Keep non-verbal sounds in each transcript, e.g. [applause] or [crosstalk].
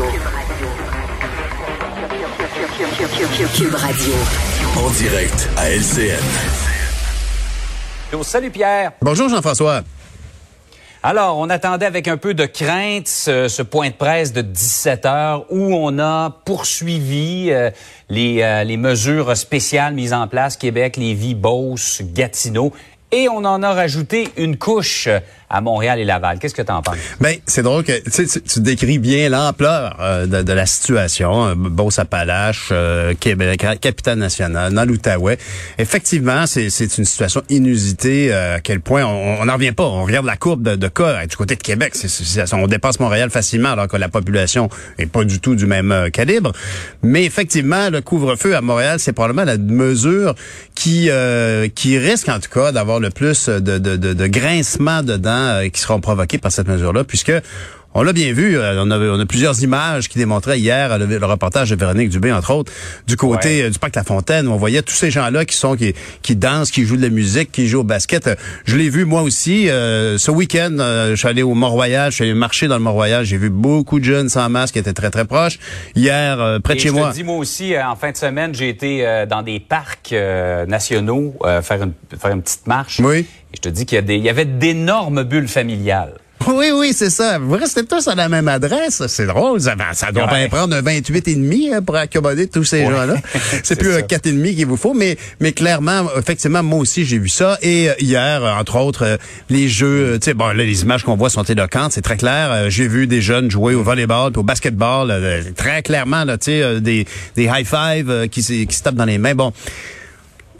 Radio. Cube Radio. En direct à LCN. Salut Pierre. Bonjour Jean-François. Alors, on attendait avec un peu de crainte ce, ce point de presse de 17 heures où on a poursuivi euh, les, euh, les mesures spéciales mises en place Québec, Lévis, Beauce, Gatineau et on en a rajouté une couche à Montréal et Laval. Qu'est-ce que tu en penses? Ben, c'est drôle que tu, tu décris bien l'ampleur euh, de, de, la situation. Euh, Beauce-Appalaches, euh, Québec, capitale nationale, dans. Effectivement, c'est une situation inusitée euh, à quel point on n'en revient pas. On regarde la courbe de, de cas du côté de Québec. on dépasse Montréal facilement alors que la population est pas du tout du même calibre. Mais effectivement, le couvre-feu à Montréal, c'est probablement la mesure qui qui risque en tout cas d'avoir le plus de, de, de, de grincement dedans euh, qui seront provoqués par cette mesure-là, puisque on l'a bien vu, euh, on, a, on a plusieurs images qui démontraient hier le, le, reportage de Véronique Dubé, entre autres, du côté euh, du parc La Fontaine, où on voyait tous ces gens-là qui sont qui, qui dansent, qui jouent de la musique, qui jouent au basket. Je l'ai vu moi aussi ce week-end. je suis allé au Mont-Royal, je suis allé marcher dans le Mont-Royal. J'ai vu beaucoup de jeunes sans masque qui étaient très très proches. Hier, près de chez je moi. Te dis moi aussi, en fin de semaine, j'ai été dans des parcs nationaux faire une faire une petite marche. Oui. Et je te dis qu'il y, a des, il y avait d'énormes bulles familiales. [laughs] Oui, oui, c'est ça. Vous restez tous à la même adresse. C'est drôle. Ça, ça doit Ouais. bien prendre un 28 et demi hein, pour accommoder tous ces Ouais. gens-là. [laughs] C'est plus ça. un 4 et demi qu'il vous faut, mais mais clairement, effectivement, moi aussi j'ai vu ça. Et euh, hier, euh, entre autres, euh, les jeux, tu sais, bon, là, les images qu'on voit sont éloquentes, c'est très clair. J'ai vu des jeunes jouer au volleyball, puis au basketball, très clairement, là, tu sais, des des high five qui se qui se tapent dans les mains. Bon.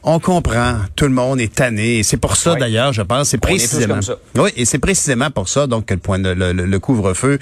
On comprend, tout le monde est tanné. Et c'est pour ça, d'ailleurs, je pense, c'est précisément. comme ça. Oui, et c'est précisément pour ça donc que le point de, le, le- couvre-feu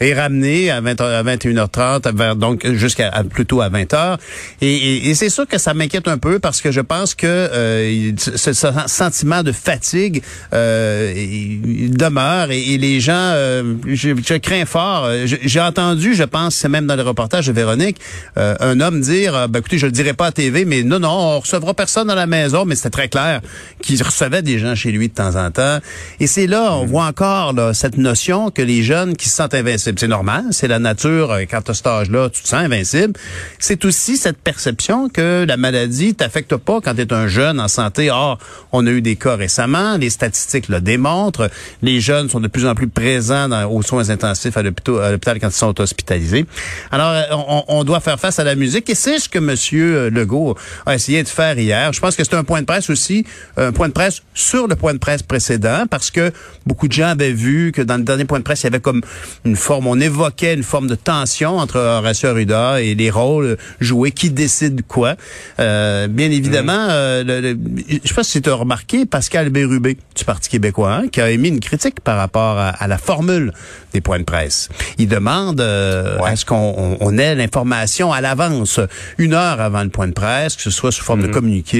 est ramené à, 20, à 21h30 à vers- donc jusqu'à à- plutôt à 20h et, et- et c'est sûr que ça m'inquiète un peu parce que je pense que euh, ce, ce sentiment de fatigue euh, il demeure et, et les gens euh, je, je crains fort Euh, j'ai j'ai entendu je pense c'est même dans le reportage de Véronique euh, un homme dire euh, ben, écoutez je le dirai pas à TV mais non non on recevra personne dans la maison mais c'était très clair qu'il recevait des gens chez lui de temps en temps. Et c'est là on voit encore là, cette notion que les jeunes qui se sentent invincibles. C'est normal c'est la nature euh, quand tu as cet âge-là tu te sens invincible. C'est aussi cette perception que la maladie t'affecte pas quand tu es un jeune en santé. Or on a eu des cas récemment les statistiques le démontrent. Les jeunes sont de plus en plus présents dans, aux soins intensifs à l'hôpital à quand ils sont hospitalisés. Alors euh, on, on doit faire face à la musique. Et c'est ce que monsieur Legault a essayé de faire hier je pense que c'est un point de presse aussi, un point de presse sur le point de presse précédent, parce que beaucoup de gens avaient vu que dans le dernier point de presse, il y avait comme une forme, on évoquait une forme de tension entre Horacio Arruda et les rôles joués, qui décide quoi. Euh, bien évidemment, euh, le- le- je sais pas si tu as remarqué, Pascal Bérubé du Parti québécois, hein, qui a émis une critique par rapport à, à la formule des points de presse. Il demande euh, Ouais. à ce qu'on on- on ait l'information à l'avance, une heure avant le point de presse, que ce soit sous forme de communiqué,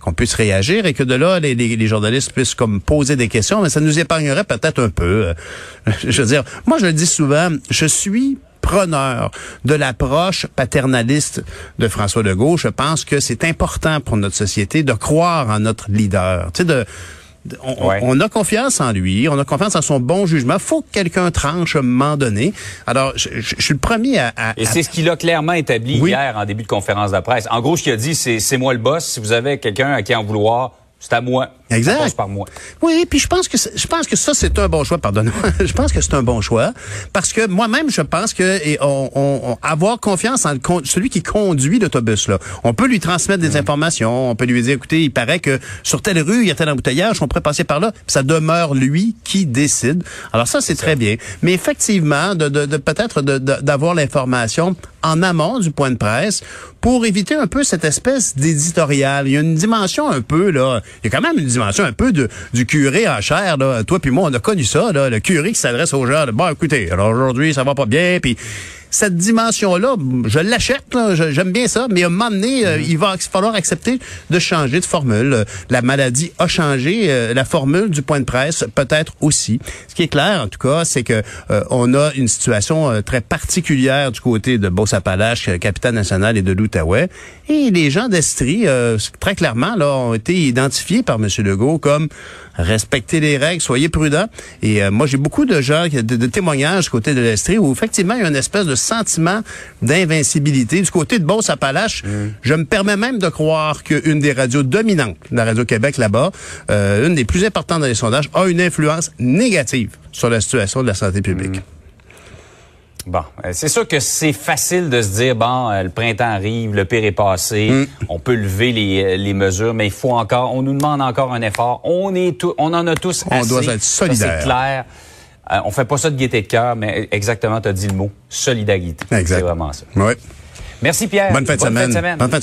qu'on puisse réagir et que de là, les, les- les journalistes puissent comme poser des questions, mais ça nous épargnerait peut-être un peu. euh, [laughs] je veux dire, moi je le dis souvent, je suis preneur de l'approche paternaliste de François Legault. Je pense que c'est important pour notre société de croire en notre leader. Tu sais, de, de- on, Ouais. on a confiance en lui, on a confiance en son bon jugement. Faut que quelqu'un tranche à un moment donné. Alors, je, je- je suis le premier à, à- Et à- c'est ce qu'il a clairement établi Oui. hier en début de conférence de presse. En gros, ce qu'il a dit, c'est c'est moi le boss. Si vous avez quelqu'un à qui en vouloir, c'est à moi. Exact. Par. Oui, puis je pense que je pense que ça c'est un bon choix. Pardonne-moi. [laughs] je pense que c'est un bon choix parce que moi-même je pense que et on, on- on- avoir confiance en le celui qui conduit l'autobus là. On peut lui transmettre des informations. On peut lui dire écoutez, il paraît que sur telle rue il y a tel embouteillage, on pourrait passer par là. Puis ça demeure lui qui décide. Alors ça c'est très bien. Mais effectivement, de, de, de peut-être de- d'avoir l'information en amont du point de presse pour éviter un peu cette espèce d'éditorial. Il y a une dimension un peu là. Il y a quand même une dimension un peu du curé en chair. Toi puis moi, on a connu ça, le curé qui s'adresse aux gens. Bon, écoutez, aujourd'hui, ça va pas bien, puis cette dimension-là, je l'achète, j'aime bien ça, mais à un moment donné, euh, il va falloir accepter de changer de formule. La maladie a changé, euh, la formule du point de presse peut-être aussi. Ce qui est clair, en tout cas, c'est que euh, on a une situation très particulière du côté de Beauce-Appalaches, capitale nationale et de l'Outaouais. Et les gens d'Estrie, très clairement, là, ont été identifiés par M. Legault comme respectez les règles, soyez prudents. Et moi, j'ai beaucoup de gens, de, de témoignages du côté de l'Estrie où effectivement, il y a une espèce de sentiment d'invincibilité. Du côté de Beauce-Appalaches, je me permets même de croire qu'une des radios dominantes, la Radio-Québec là-bas, euh, une des plus importantes dans les sondages, a une influence négative sur la situation de la santé publique. Bon, euh, c'est sûr que c'est facile de se dire bon, euh, le printemps arrive, le pire est passé, on peut lever les, les mesures, mais il faut encore, on nous demande encore un effort. On est tout, on en a tous On assez. doit être Ça, solidaires. C'est clair. Euh, on fait pas ça de gaieté de cœur, mais exactement, tu as dit le mot solidarité. Exact. C'est vraiment ça. Oui. Merci Pierre. Bonne fin de semaine. Bonne fin de semaine.